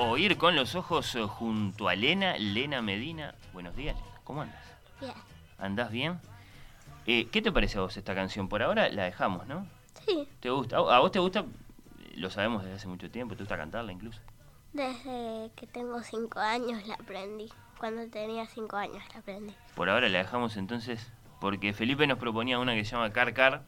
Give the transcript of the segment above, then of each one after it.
Oír con los ojos eh, junto a Lena, Lena Medina. Buenos días, Lena. ¿Cómo andas? Bien. ¿Andás bien? Eh, ¿Qué te parece a vos esta canción? Por ahora la dejamos, ¿no? Sí, ¿Te gusta? ¿A a vos te gusta? Lo sabemos desde hace mucho tiempo, ¿te gusta cantarla incluso? desde que tengo cinco años la aprendí. Cuando tenía cinco años la aprendí. Por ahora la dejamos entonces, porque Felipe nos proponía una que se llama Car Car,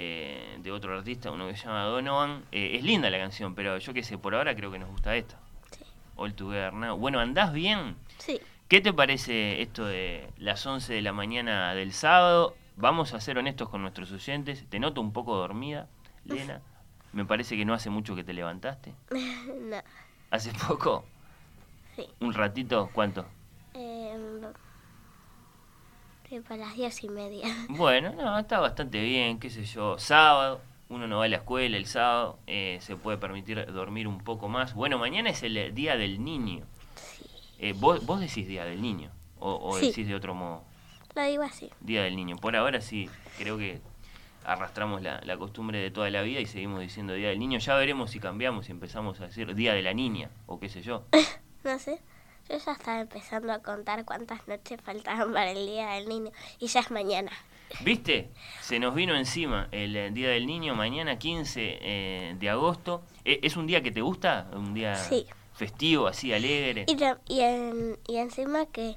eh, de otro artista, uno que se llama Donovan. Eh, es linda la canción, pero yo qué sé, por ahora creo que nos gusta esta. Sí. All Together Now. Bueno, ¿andás bien? Sí, ¿Qué te parece esto de las 11 de la mañana del sábado? Vamos a ser honestos con nuestros oyentes. Te noto un poco dormida, Lena. Me parece que no hace mucho que te levantaste. no, ¿Hace poco? sí. ¿Un ratito? ¿Cuánto? Eh, tipo a las diez y media. Bueno, no, está bastante bien, qué sé yo. Sábado, uno no va a la escuela el sábado, eh, se puede permitir dormir un poco más. Bueno, mañana es el Día del Niño. Eh, ¿vos, ¿Vos decís Día del Niño? ¿O, o Sí. decís de otro modo? Lo digo así. Día del Niño. Por ahora sí, creo que arrastramos la, la costumbre de toda la vida y seguimos diciendo Día del Niño. Ya veremos si cambiamos y empezamos a decir Día de la Niña o qué sé yo. No sé. Yo ya estaba empezando a contar cuántas noches faltaban para el día del niño. Y ya es mañana. ¿Viste? Se nos vino encima el eh, Día del Niño, mañana 15 eh, de agosto. Eh, ¿Es un día que te gusta? ¿Un día Sí. festivo, así, alegre? Y, y, en- y encima que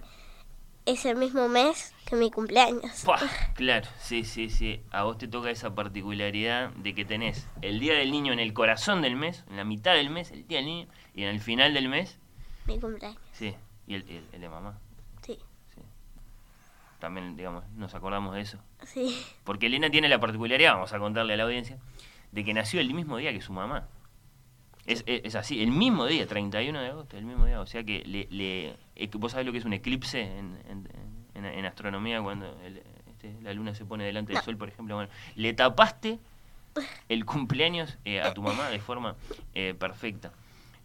es el mismo mes que mi cumpleaños. ¡Pua! Claro, sí, sí, sí. A vos te toca esa particularidad de que tenés el Día del Niño en el corazón del mes, en la mitad del mes, el Día del Niño, y en el final del mes, Mi cumpleaños. sí, y el, el- el de mamá. Sí. Sí. También, digamos, nos acordamos de eso. Sí. Porque Elena tiene la particularidad, vamos a contarle a la audiencia, de que nació el mismo día que su mamá. Es, es, es así, el mismo día, 31 de agosto, el mismo día. O sea que le, le, vos sabés lo que es un eclipse en, en- en- en astronomía cuando el- este, la luna se pone delante del No. sol, por ejemplo. Bueno, le tapaste el cumpleaños eh, a tu mamá de forma eh, perfecta.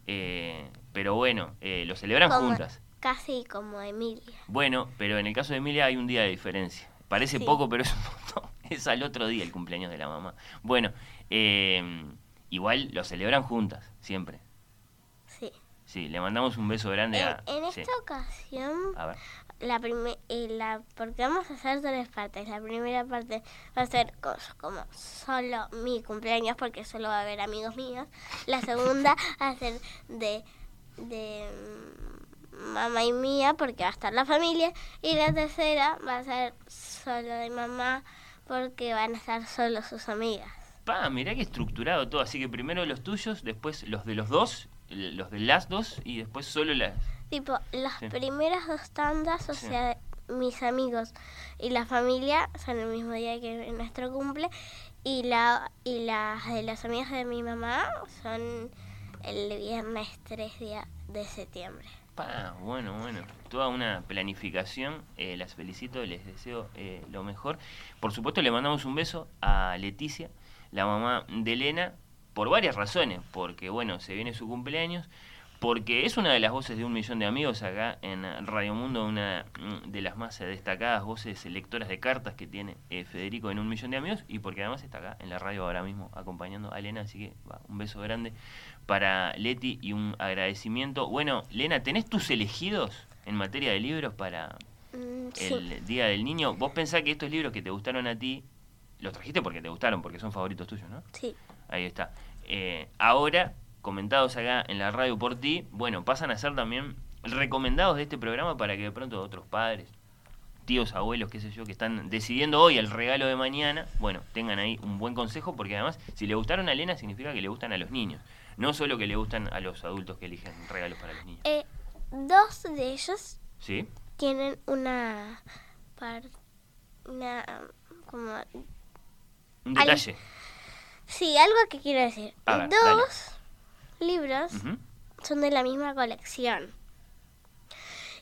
Eh, pero bueno, eh, lo celebran Como- juntas. Casi como Emilia. Bueno, pero en el caso de Emilia hay un día de diferencia. Parece Sí. poco, pero es un montón. Es al otro día el cumpleaños de la mamá. Bueno, eh, igual lo celebran juntas, siempre. Sí. Sí, le mandamos un beso grande En, a... en sí. esta ocasión, A ver. La prime- eh, la, porque vamos a hacer tres partes. La primera parte va a ser co- como solo mi cumpleaños, porque solo va a haber amigos míos. La segunda va a ser de, de mm, mamá y mía, porque va a estar la familia. Y la tercera va a ser solo de mamá, porque van a estar solo sus amigas. Pa, mirá que estructurado todo. Así que primero los tuyos, después los de los dos, los de las dos, y después solo las... Tipo, las Sí. primeras dos tandas, o Sí. sea, mis amigos y la familia son el mismo día que nuestro cumple y la y las de las amigas de mi mamá son el viernes 3 día de septiembre. Pa, bueno, bueno, toda una planificación, eh, las felicito, les deseo eh, lo mejor. Por supuesto le mandamos un beso a Leticia, la mamá de Elena, por varias razones, porque bueno, se viene su cumpleaños, porque es una de las voces de un millón de amigos acá en Radio Mundo, una mm, de las más destacadas voces lectoras de cartas que tiene eh, Federico en un millón de amigos, y porque además está acá en la radio ahora mismo acompañando a Elena, así que va, un beso grande para Leti y un agradecimiento. Bueno, Lena, ¿tenés tus elegidos en materia de libros para Mm, sí. el Día del Niño? Vos pensás que estos libros que te gustaron a ti, los trajiste porque te gustaron, porque son favoritos tuyos, ¿no? Sí. Ahí está. Eh, ahora, comentados acá en la radio por ti, bueno, pasan a ser también recomendados de este programa para que de pronto otros padres tíos, abuelos, qué sé yo, que están decidiendo hoy el regalo de mañana, bueno, tengan ahí un buen consejo, porque además, si le gustaron a Elena, significa que le gustan a los niños. No solo que le gustan a los adultos que eligen regalos para los niños. Eh, dos de ellos ¿Sí? tienen una par- una como Un Al- detalle. sí algo que quiero decir ver, dos libros son de la misma colección.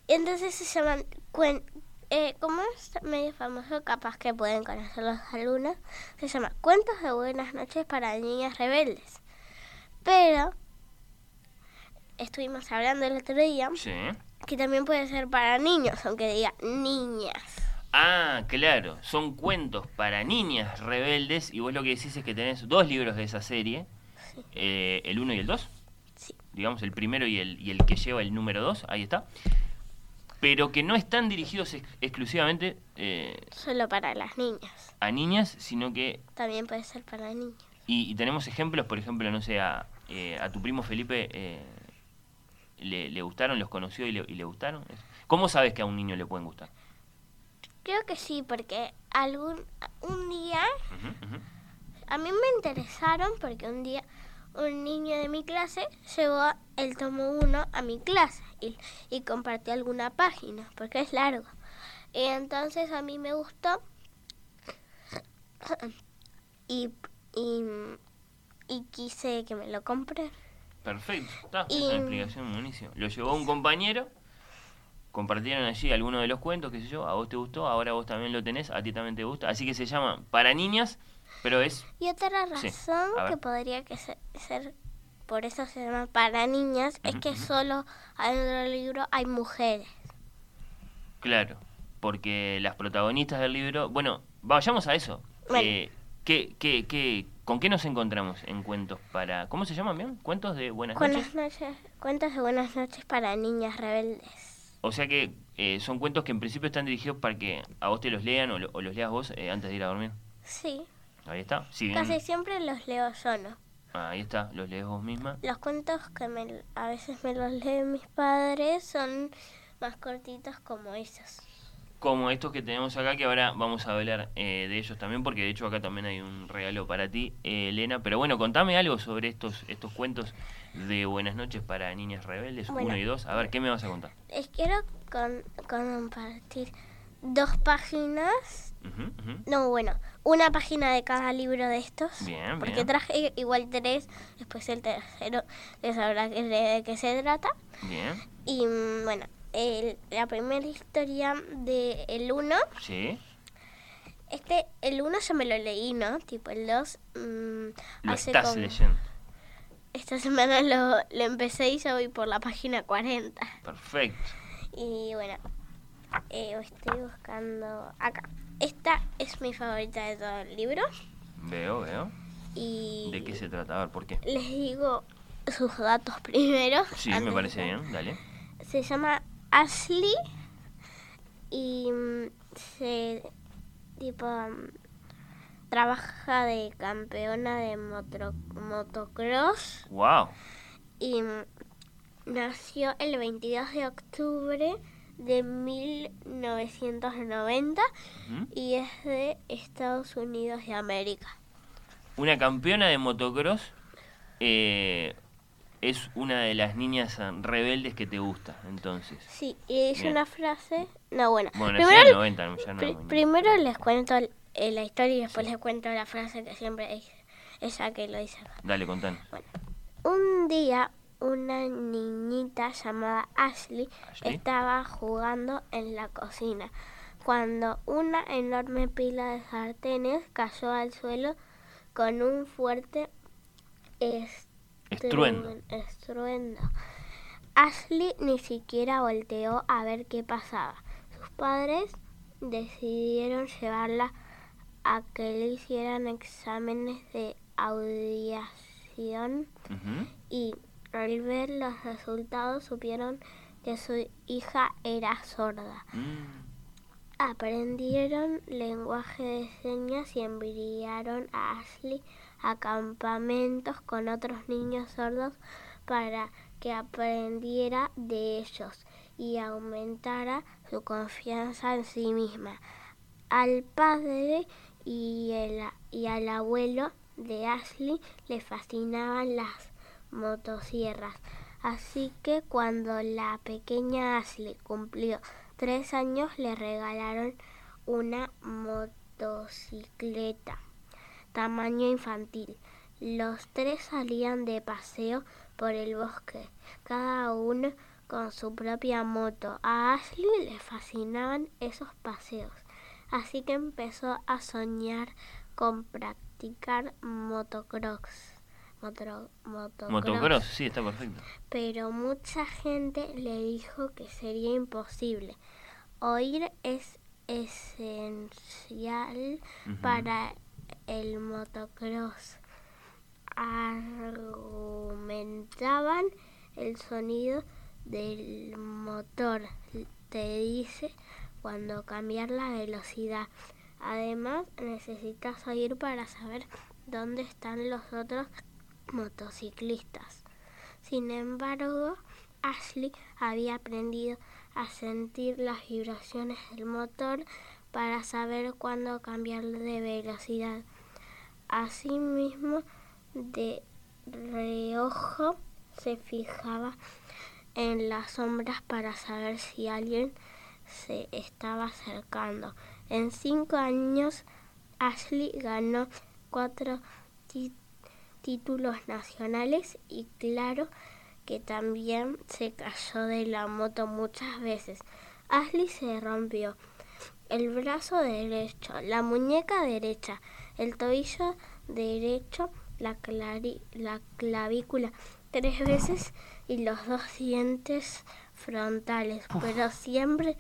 Entonces se llaman cuen eh, como es medio famoso capaz que pueden conocer los alumnos. Se llama cuentos de buenas noches para niñas rebeldes. Pero estuvimos hablando el otro día Sí. que también puede ser para niños aunque diga niñas. Ah, claro, son cuentos para niñas rebeldes y vos lo que decís es que tenés dos libros de esa serie, eh, el 1 y el 2, Sí. digamos el primero y el, y el que lleva el número 2, ahí está, pero que no están dirigidos ex- exclusivamente eh, solo para las niñas a niñas, sino que, también puede ser para niños y, y tenemos ejemplos, por ejemplo, no sé, a, eh, a tu primo Felipe eh, le, le gustaron, los conoció y le, y le gustaron. ¿Cómo sabes que a un niño le pueden gustar? Creo que sí, porque algún un día a mí me interesaron porque un día un niño de mi clase llevó el tomo 1 a mi clase y, y compartió alguna página porque es largo. Y entonces a mí me gustó y, y, y quise que me lo compré. Perfecto, está, es Y- una explicación buenísima. Lo llevó un compañero, compartieron allí alguno de los cuentos, qué sé yo, a vos te gustó, ahora vos también lo tenés, a ti también te gusta. Así que se llama Para Niñas, pero es... Y otra razón que podría que se- ser, por eso se llama para niñas, es que solo adentro del libro hay mujeres. Claro, porque las protagonistas del libro... Bueno, vayamos a eso. Bueno. Eh, ¿qué, qué, qué, ¿Con qué nos encontramos en cuentos para... ¿Cómo se llaman bien? ¿Cuentos de buenas noches? Cuentos de buenas noches para niñas rebeldes. O sea que eh, son cuentos que en principio están dirigidos para que a vos te los lean o, lo- o los leas vos eh, antes de ir a dormir. Sí, Ahí está. Bien- casi siempre los leo yo, ¿no? Ahí está, los lees vos misma. Los cuentos que me, a veces me los leen mis padres son más cortitos como esos. como estos que tenemos acá, que ahora vamos a hablar eh, de ellos también, porque de hecho acá también hay un regalo para ti, eh, Elena. Pero bueno, contame algo sobre estos estos cuentos de Buenas noches para niñas rebeldes, Bueno. uno y dos. A ver, ¿qué me vas a contar? Les quiero con- compartir dos páginas. No, bueno, una página de cada libro de estos. Bien, Porque bien. traje igual tres, después el tercero les sabrá que- de qué se trata. Bien, Y mm, bueno, el- la primera historia de el 1, sí. este, el 1 yo me lo leí, ¿no? Tipo el 2, Lo hace estás como- leyendo. esta semana lo, lo empecé y ya voy por la página 40. Perfecto. Y bueno, eh, estoy buscando acá. Esta es mi favorita de todo el libro. Veo, veo. Y ¿De qué se trata? A ver, ¿por qué? les digo sus datos primero. Sí, me parece bien, dale. Se llama Ashley y mm, se tipo mm, trabaja de campeona de motocross Wow. y mm, nació el 22 de octubre de 1990 Ujú. y es de Estados Unidos de América. Una campeona de motocross eh, es una de las niñas rebeldes que te gusta, entonces. Sí, y dice una frase, no bueno, primero, en 90, no, ya no. pri- no. primero les cuento eh, la historia y después les cuento la frase que siempre dice, ella que lo dice. Dale, contanos. Un día una niñita llamada Ashley, Ashley. estaba jugando en la cocina cuando una enorme pila de sartenes cayó al suelo con un fuerte Estruendo. estruen- estruendo. Ashley ni siquiera volteó a ver qué pasaba. Sus padres decidieron llevarla a que le hicieran exámenes de audición Ujú. y al ver los resultados supieron que su hija era sorda. Mm, Aprendieron lenguaje de señas y enviaron a Ashley a campamentos con otros niños sordos para que aprendiera de ellos y aumentara su confianza en sí misma. Al padre y, el, y al abuelo de Ashley le fascinaban las motosierras. Así que cuando la pequeña Ashley cumplió tres años le regalaron una motocicleta tamaño infantil. Los tres salían de paseo por el bosque, cada uno con su propia moto. A Ashley le fascinaban esos paseos, así que empezó a soñar con practicar motocross. Motro- motocross. Motocross, sí, está perfecto. Pero mucha gente le dijo que sería imposible. Oír es esencial para el motocross. Argumentaban el sonido del motor, te dice cuando cambiar la velocidad. Además, necesitas oír para saber dónde están los otros motociclistas. Sin embargo, Ashley había aprendido a sentir las vibraciones del motor para saber cuándo cambiar de velocidad. Asimismo, de reojo se fijaba en las sombras para saber si alguien se estaba acercando. En cinco años, Ashley ganó cuatro ti- títulos nacionales y claro que también se cayó de la moto muchas veces. Ashley se rompió el brazo derecho, la muñeca derecha, el tobillo derecho, la, clari- la clavícula tres veces y los dos dientes frontales, pero siempre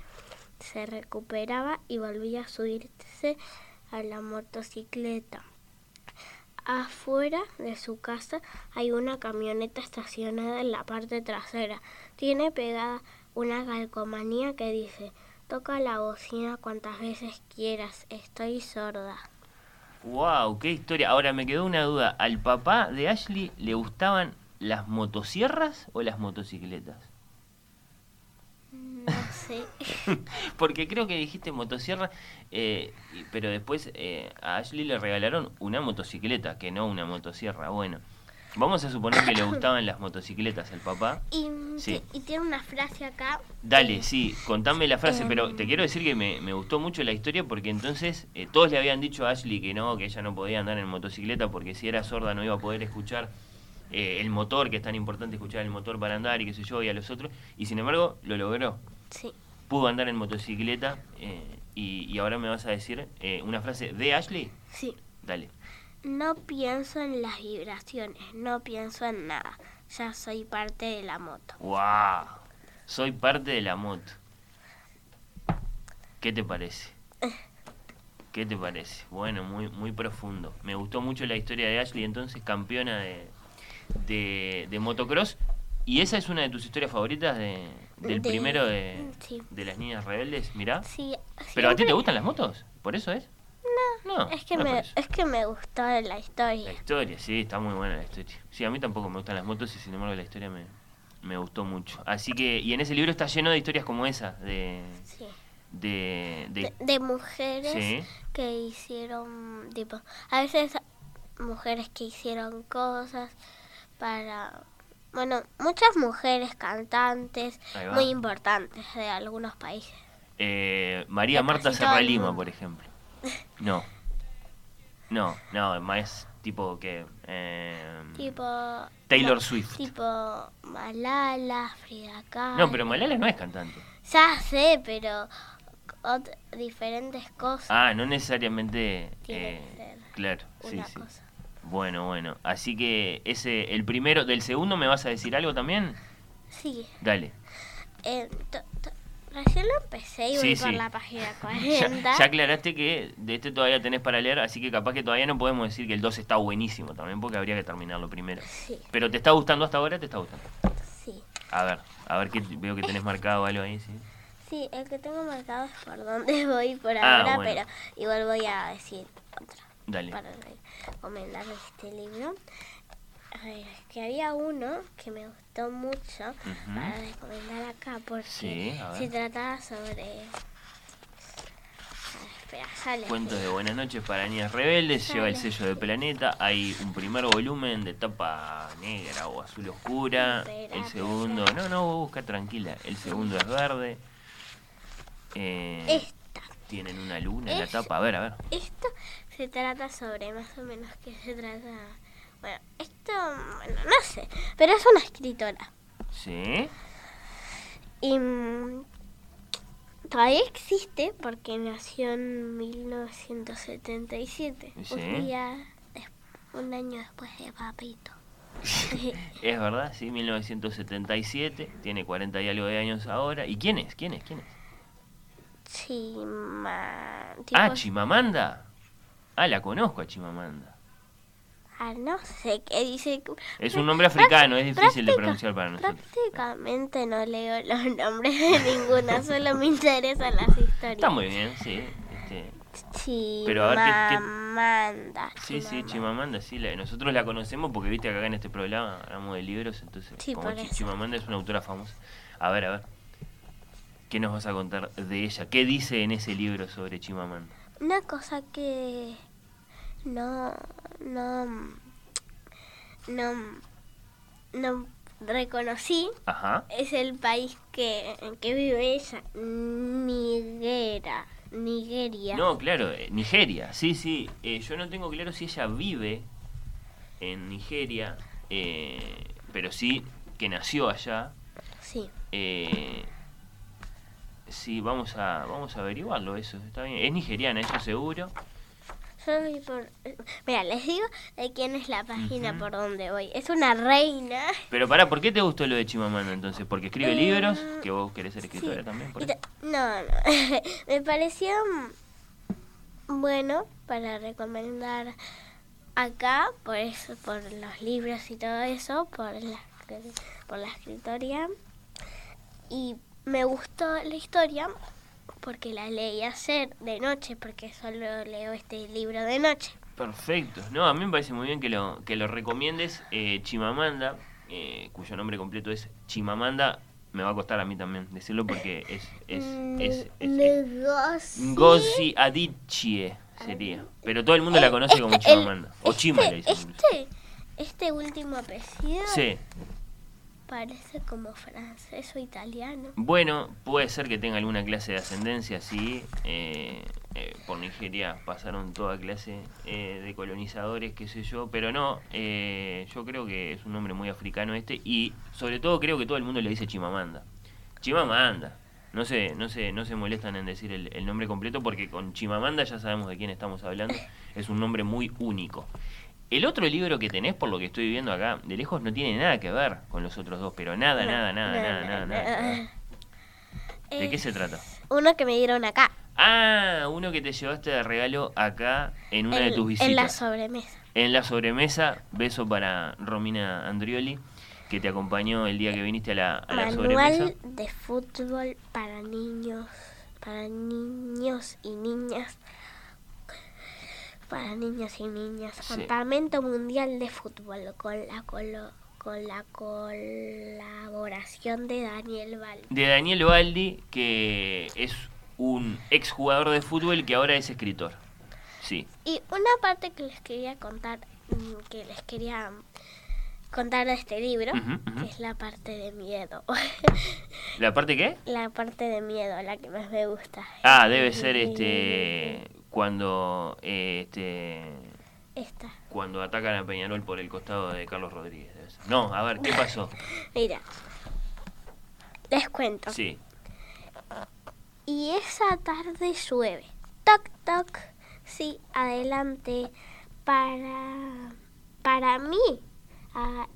se recuperaba y volvía a subirse a la motocicleta. Afuera de su casa hay una camioneta estacionada en la parte trasera. Tiene pegada una calcomanía que dice, toca la bocina cuantas veces quieras, estoy sorda. Wow, qué historia. Ahora me quedó una duda. ¿Al papá de Ashley le gustaban las motosierras o las motocicletas? No sé. Porque creo que dijiste motosierra, eh, pero después eh, a Ashley le regalaron una motocicleta, que no una motosierra. Bueno, vamos a suponer que le gustaban las motocicletas al papá. Y, Sí. y tiene una frase acá. Dale, sí, contame la frase, pero Em. te quiero decir que me, me gustó mucho la historia porque entonces eh, todos le habían dicho a Ashley que no, que ella no podía andar en motocicleta porque si era sorda no iba a poder escuchar eh, el motor, que es tan importante escuchar el motor para andar y qué sé yo, y a los otros, y sin embargo lo logró. Sí. Pudo andar en motocicleta eh, y, y ahora me vas a decir eh, una frase de Ashley. Sí. Dale. No pienso en las vibraciones, no pienso en nada. Ya soy parte de la moto. ¡Wow! Soy parte de la moto. ¿Qué te parece? ¿Qué te parece? Bueno, muy, muy profundo. Me gustó mucho la historia de Ashley, entonces campeona de, de, de motocross. ¿Y esa es una de tus historias favoritas de, del De- primero de, sí. de las niñas rebeldes? Mirá. Sí, ¿Pero a ti te gustan las motos? ¿Por eso es? No. No, Es que, no me, es que me gustó la La historia. historia, sí, está muy buena la historia. Sí, a mí tampoco me gustan las motos y sin embargo la historia me, me gustó mucho. Así que, y en ese libro está lleno de historias como esa, de... Sí. de, de- De, de mujeres Sí. que hicieron, tipo, a veces mujeres que hicieron cosas para, bueno, muchas mujeres cantantes muy importantes de algunos países. eh, María De Marta Serra Lima, por ejemplo. No. No, no, más tipo que... eh, Tipo... Taylor no, Swift. Tipo Malala, Frida Kahlo. No, pero Malala no es cantante. Ya sé, pero diferentes cosas. Ah, no necesariamente... Tiene eh, que ser claro, sí, una sí. cosa. Bueno, bueno. Así que ese, el primero, del segundo, ¿me vas a decir algo también? Sí. Dale. Eh, to- to- recién lo empecé y Sí, voy por la página Ya, 40. ya aclaraste que de este todavía tenés para leer, así que capaz que todavía no podemos decir que el 2 está buenísimo también, porque habría que terminarlo primero. Sí, Pero ¿te está gustando hasta ahora? ¿Te está gustando? sí. A ver, a ver que veo que tenés marcado algo ahí, ¿sí? Sí, el que tengo marcado es por dónde voy por Ah, ahora, bueno. pero igual voy a decir otra Dale. para recomendar este libro. que había uno que me gustó mucho para recomendar acá porque Sí, se trataba sobre... Espera, Cuentos de. Buenas noches para niñas rebeldes, lleva el sello de Planeta, hay un primer volumen de tapa negra o azul oscura, Espera, el segundo, espera. no, no, busca tranquila, el segundo es verde, eh, Esta. tienen una luna en la tapa, a ver, a ver, Esto se trata sobre más o menos qué se trata... Bueno, esto, bueno, no sé, pero es una escritora. ¿sí? Y mm, todavía existe porque nació en 1977. Sí. Un día, un año después de Papito. Es verdad, sí, 1977, tiene 40 y algo de años ahora, ¿y quién es? ¿Quién es? ¿Quién es? Chima... Ah, tipo- Chimamanda, ah, la conozco a Chimamanda. ah, no sé qué dice. Es un nombre africano, es difícil de pronunciar para nosotros. Prácticamente no leo los nombres de ninguna, solo me interesan las historias. Está muy bien, sí. Este, Chimamanda. Pero a ver, ¿qué- qué- Chimamanda. Sí, sí, Chimamanda, sí, la- nosotros la conocemos porque viste que acá en este programa hablamos de libros, entonces Sí, como. Chimamanda es una autora famosa. A ver, a ver, ¿qué nos vas a contar de ella? ¿Qué dice en ese libro sobre Chimamanda? Una cosa que no, no, no, no reconocí Ajá, es el país que, en que vive ella, Nigera, Nigeria. no, claro, eh, Nigeria, sí, sí, eh, yo no tengo claro si ella vive en Nigeria, eh, pero sí que nació allá. Sí, Eh, sí, vamos a, vamos a averiguarlo eso, está bien. Es nigeriana, eso seguro. Por... Mira, les digo de quién es la página por donde voy. Es una reina. Pero pará, ¿por qué te gustó lo de Chimamanda entonces? ¿Porque escribe Eh, libros? ¿Que vos querés ser escritora Sí. también? por No, no. Me pareció mm, bueno para recomendar acá, por eso, por los libros y todo eso, por la, por la escritoria. Y me gustó la historia porque la leí ayer de noche, porque solo leo este libro de noche. Perfecto. No, a mí me parece muy bien que lo, que lo recomiendes. Eh, Chimamanda, eh, cuyo nombre completo es Chimamanda, me va a costar a mí también decirlo porque es... es, es, es- es- Ngozi- Ngozi Adichie sería. Pero todo el mundo la conoce como El- Chimamanda. O este- Chima le dicen. Este, este último apellido Sí. Parece como francés o italiano. Bueno, puede ser que tenga alguna clase de ascendencia, sí. eh, eh, por Nigeria pasaron toda clase eh, de colonizadores, qué sé yo, pero no, eh, yo creo que es un nombre muy africano este y sobre todo creo que todo el mundo le dice Chimamanda. Chimamanda. No se, no se, no se molestan en decir el, el nombre completo porque con Chimamanda ya sabemos de quién estamos hablando. Es un nombre muy único. El otro libro que tenés, por lo que estoy viendo acá de lejos, no tiene nada que ver con los otros dos, pero nada, No, nada, nada, nada, nada, nada. ¿De qué se trata? Uno que me dieron acá, Ah, uno que te llevaste de regalo acá en una de tus visitas. en la sobremesa. En la sobremesa, beso para Romina Andrioli, que te acompañó el día que viniste a la, a la sobremesa. Manual de fútbol para niños, para niños y niñas. Para niños y niñas. Sí. Campamento Mundial de Fútbol con la colo- con la colaboración de Daniel Val. De Daniel Baldi, que es un exjugador de fútbol que ahora es escritor. Sí. Y una parte que les quería contar, mm, que les quería contar de este libro, que es la parte de miedo. ¿La parte qué? la parte de miedo, la que más me gusta. Ah, debe ser este cuando eh, este Esta. cuando atacan a Peñarol por el costado de Carlos Rodríguez. No, a ver, ¿qué pasó? Mira, les cuento. Sí. Y esa tarde llueve. Toc, toc. Sí, adelante. Para. Para mí. Ah,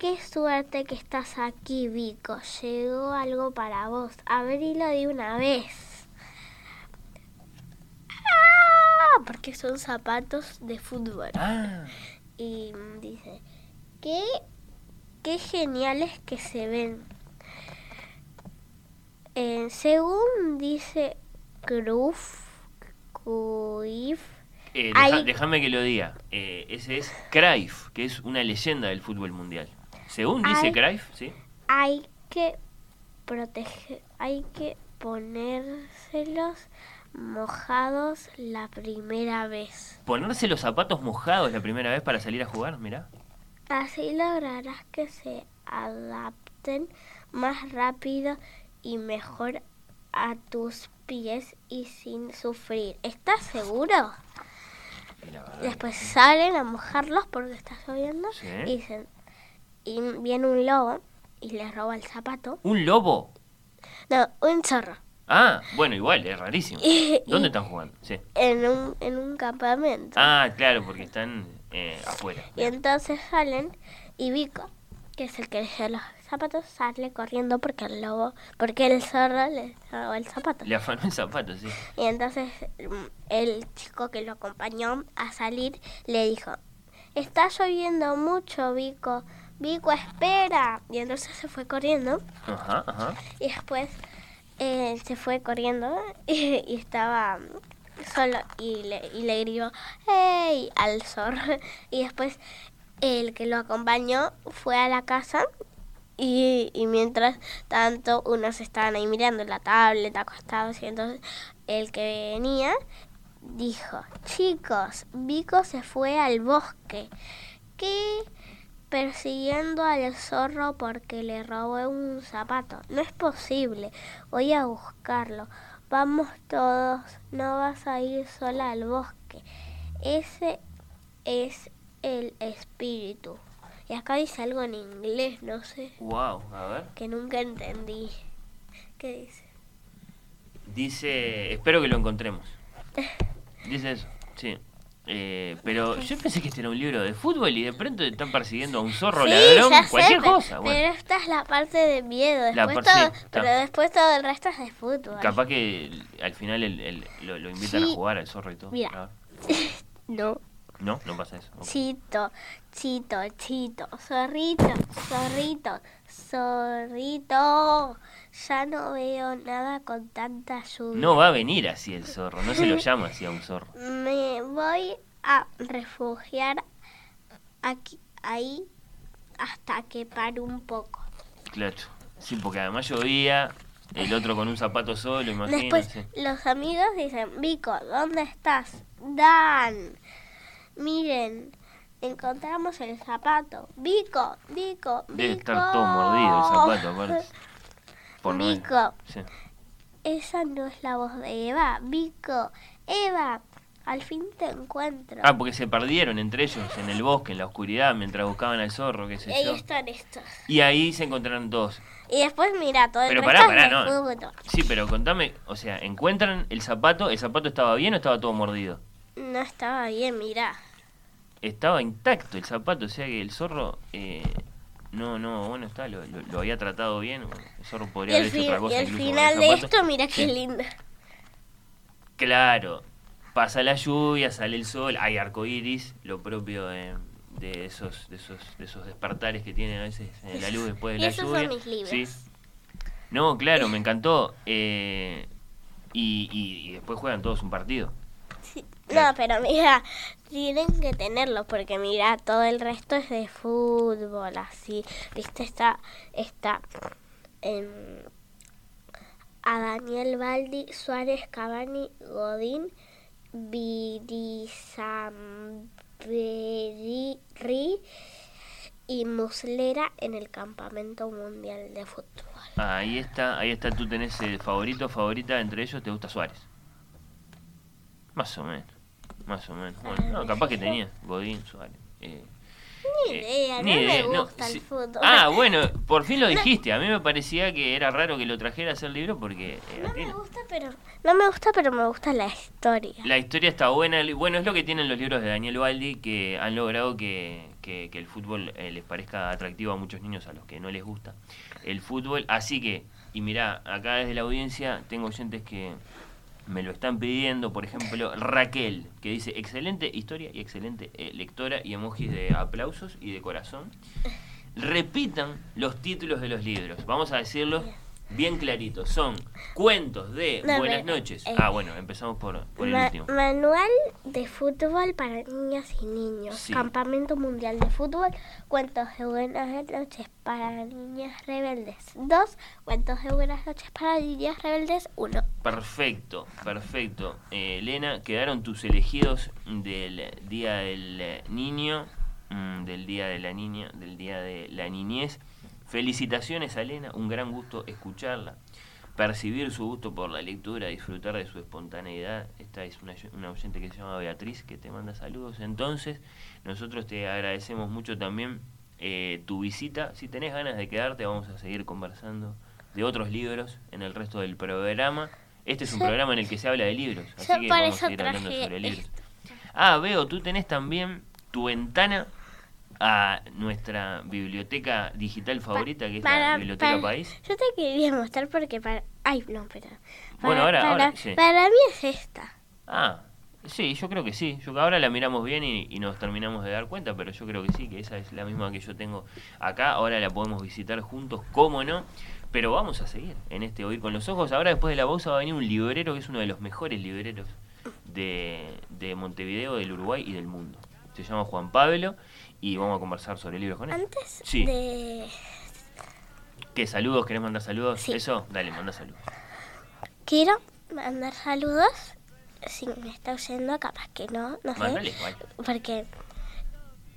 qué suerte que estás aquí, Vico. Llegó algo para vos. Abrilo de una vez. Porque son zapatos de fútbol. Ah, Y dice, qué, qué geniales que se ven. Eh, según dice Cruyff, Cruyff, Eh, deja- déjame que lo diga. Eh, ese es Cruyff, que es una leyenda del fútbol mundial. Según dice Hay- Cruyff, ¿sí? Hay que proteger, hay que ponérselos mojados la primera vez. Ponerse los zapatos mojados la primera vez para salir a jugar, mirá. Así lograrás que se adapten más rápido y mejor a tus pies y sin sufrir. ¿Estás seguro? Después salen a mojarlos porque está lloviendo Sí. y, dicen- y viene un lobo y les roba el zapato. ¿Un lobo? No, un zorro. Ah, bueno, igual, es rarísimo. ¿Dónde están jugando? Sí. En un, en un campamento. Ah, claro, porque están eh, afuera. Y entonces salen y Vico, que es el que dio los zapatos, sale corriendo porque el lobo, porque el zorro le robó el zapato. Le afanó el zapato, sí. Y entonces mm, el chico que lo acompañó a salir le dijo, está lloviendo mucho, Vico. Vico, espera. Y entonces se fue corriendo Ajá, ajá. y después eh, se fue corriendo y, estaba solo y le, y le gritó ¡Hey! al zorro. Y después el que lo acompañó fue a la casa y, y mientras tanto unos estaban ahí mirando la tablet acostados y entonces el que venía dijo, chicos, Vico se fue al bosque. ¿Qué? Persiguiendo al zorro porque le robó un zapato. No es posible. Voy a buscarlo. Vamos todos. No vas a ir sola al bosque. Ese es el espíritu. Y acá dice algo en inglés, no sé, Wow, a ver. que nunca entendí. ¿Qué dice? Dice, espero que lo encontremos. Dice eso, sí. Eh, pero yo pensé que este era un libro de fútbol y de pronto están persiguiendo a un zorro Sí, ladrón, ya sé, cualquier pero- cosa. Bueno, Pero esta es la parte de miedo. Después todo, pero después todo el resto es de fútbol. capaz que al final el- el- lo, lo invitan Sí. a jugar al zorro y todo. Mira. No. No, no pasa eso. Chito, chito, chito, zorrito, zorrito, zorrito. Ya no veo nada con tanta lluvia. No va a venir así el zorro, no se lo llama así a un zorro. Me voy a refugiar aquí, ahí hasta que pare un poco. Claro. Sí, porque además llovía, el otro con un zapato solo, imagínate. Después los amigos dicen, Vico, ¿dónde estás? Dan, miren, encontramos el zapato. Vico, Vico, Vico. Debe estar todo mordido el zapato. Por no- Vico, Sí. esa no es la voz de Eva. Vico, Eva, al fin te encuentro. Ah, porque se perdieron entre ellos en el bosque, en la oscuridad, mientras buscaban al zorro, qué y sé ahí yo. están estos. Y ahí se encontraron todos. Y después mira, todo el Pero pará, pará, no. fútbol. Sí, pero contame, o sea, encuentran el zapato, ¿el zapato estaba bien o estaba todo mordido? No estaba bien, mira. Estaba intacto el zapato, o sea que el zorro, eh, no, no, bueno, está, lo, lo- lo había tratado bien. el zorro Y podría haber hecho otra y cosa. incluso con final de esto, mira qué Sí. lindo. Claro, pasa la lluvia, sale el sol, hay arcoíris, lo propio de, de esos, de esos, de esos despertares que tienen a veces eh, la luz después de Y la esos lluvia. son mis libros. Sí. No, claro, me encantó. eh, y, y- y después juegan todos un partido. No, pero mira, tienen que tenerlo porque mira, todo el resto es de fútbol, así. Viste, está, está em, a Daniel Baldi, Suárez, Cavani, Godín, Virizamberi y Muslera en el campamento mundial de fútbol. Ah, ahí está, ahí está, tú tenés eh, favorito, favorita, entre ellos te gusta Suárez. Más o menos, más o menos. Bueno, no, capaz que tenía Godín, Suárez. eh, Ni eh, idea, ni no idea, me no, gusta sí. el fútbol. Ah, bueno, por fin lo dijiste. A mí me parecía que era raro que lo trajera a hacer libro porque eh, No me gusta, pero no me gusta, pero me gusta la historia. la historia está buena. Bueno, es lo que tienen los libros de Daniel Baldi que han logrado que, que- que el fútbol eh, les parezca atractivo a muchos niños a los que no les gusta el fútbol. Así que, y mirá, acá desde la audiencia tengo oyentes que me lo están pidiendo. Por ejemplo, Raquel, que dice excelente historia y excelente eh, lectora y emojis de aplausos y de corazón. Repitan los títulos de los libros. Vamos a decirlos bien clarito. Son cuentos de No, buenas pero, noches. eh, ah, bueno, empezamos por, por el Ma- último. manual de fútbol para niñas y niños. Sí. Campamento mundial de fútbol. Cuentos de buenas noches para niñas rebeldes. Dos. Cuentos de buenas noches para niñas rebeldes. Uno. Perfecto, perfecto. Eh, Elena, quedaron tus elegidos del Día del Niño, mm, del Día de la Niña, del Día de la Niñez. Felicitaciones a Elena, un gran gusto escucharla, percibir su gusto por la lectura, disfrutar de su espontaneidad. Esta es una, una oyente que se llama Beatriz, que te manda saludos. Entonces, nosotros te agradecemos mucho también eh, tu visita. Si tenés ganas de quedarte, vamos a seguir conversando de otros libros en el resto del programa. Este es un Yo- programa en el que se habla de libros, así que vamos a ir hablando sobre libros. Ah, veo, tú tenés también tu ventana a nuestra biblioteca digital favorita, que es la Biblioteca para- País. Yo te quería mostrar porque para... Ay, no, pero... Bueno, ahora- para, ahora, sí. para mí es esta. Ah, sí, yo creo que sí. Yo ahora la miramos bien y, y nos terminamos de dar cuenta, pero yo creo que sí, que esa es la misma que yo tengo acá. Ahora la podemos visitar juntos, cómo no. Pero vamos a seguir en este Oír con los Ojos. Ahora después de la pausa va a venir un librero que es uno de los mejores libreros de, de Montevideo, del Uruguay y del mundo. Se llama Juan Pablo y vamos a conversar sobre libros con él. Antes Sí. de... ¿Qué saludos? ¿Querés mandar saludos? Sí. ¿Eso? Dale, manda saludos. Quiero mandar saludos. Si me está oyendo, capaz que no, no sé. Mándale, igual. Porque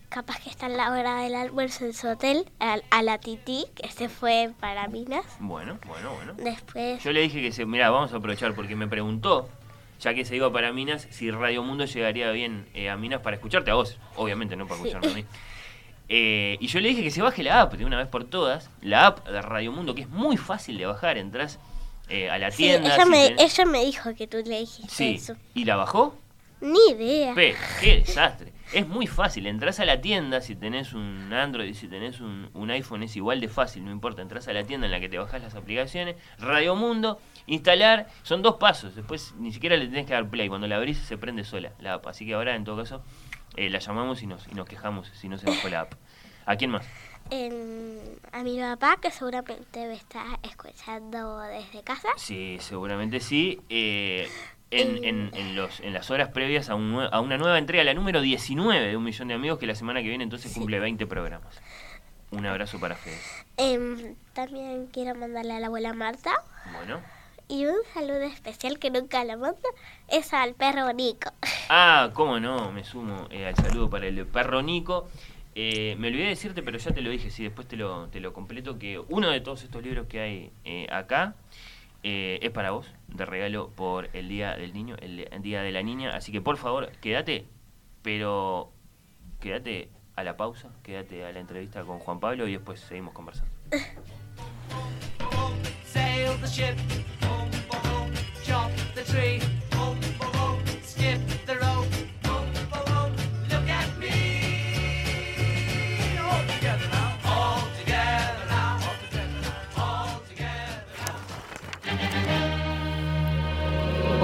capaz que está en la hora del almuerzo en su hotel. A, a la Titi, que se fue para Minas. Bueno, bueno, bueno. Después... Yo le dije que se, mira, vamos a aprovechar porque me preguntó, ya que se iba para Minas, si Radio Mundo llegaría bien eh, a Minas para escucharte a vos, obviamente no para Sí. escucharme a mí. Eh, y yo le dije que se baje la app de una vez por todas, la app de Radio Mundo, que es muy fácil de bajar, entras eh, a la Sí, tienda. ella, si me, tenés- ella me dijo que tú le dijiste Sí, eso. ¿y la bajó? Ni idea. Qué desastre. Es muy fácil, entras a la tienda, si tenés un Android y si tenés un, un iPhone es igual de fácil, no importa, entras a la tienda en la que te bajás las aplicaciones, Radio Mundo, instalar, son dos pasos, después ni siquiera le tenés que dar play, cuando la abrís se prende sola la app, así que ahora en todo caso eh, la llamamos y nos, y nos quejamos si no se bajó la app. ¿A quién más? En- a mi papá, que seguramente me está escuchando desde casa. Sí, seguramente sí. eh, en, en, en los, en las horas previas a, un a una nueva entrega, la número 19 de Un Millón de Amigos, que la semana que viene entonces cumple 20 programas. Un abrazo para Fede. Em, también quiero mandarle a la abuela Marta. Bueno. Y un saludo especial que nunca la manda es al perro Nico. Ah, cómo no, me sumo eh, al saludo para el perro Nico. Eh, me olvidé decirte, pero ya te lo dije, sí, después te lo, te lo completo, que uno de todos estos libros que hay eh, acá eh, es para vos, de regalo por el Día del Niño, el, el Día de la Niña. Así que por favor, quédate, pero quédate a la pausa, quédate a la entrevista con Juan Pablo y después seguimos conversando.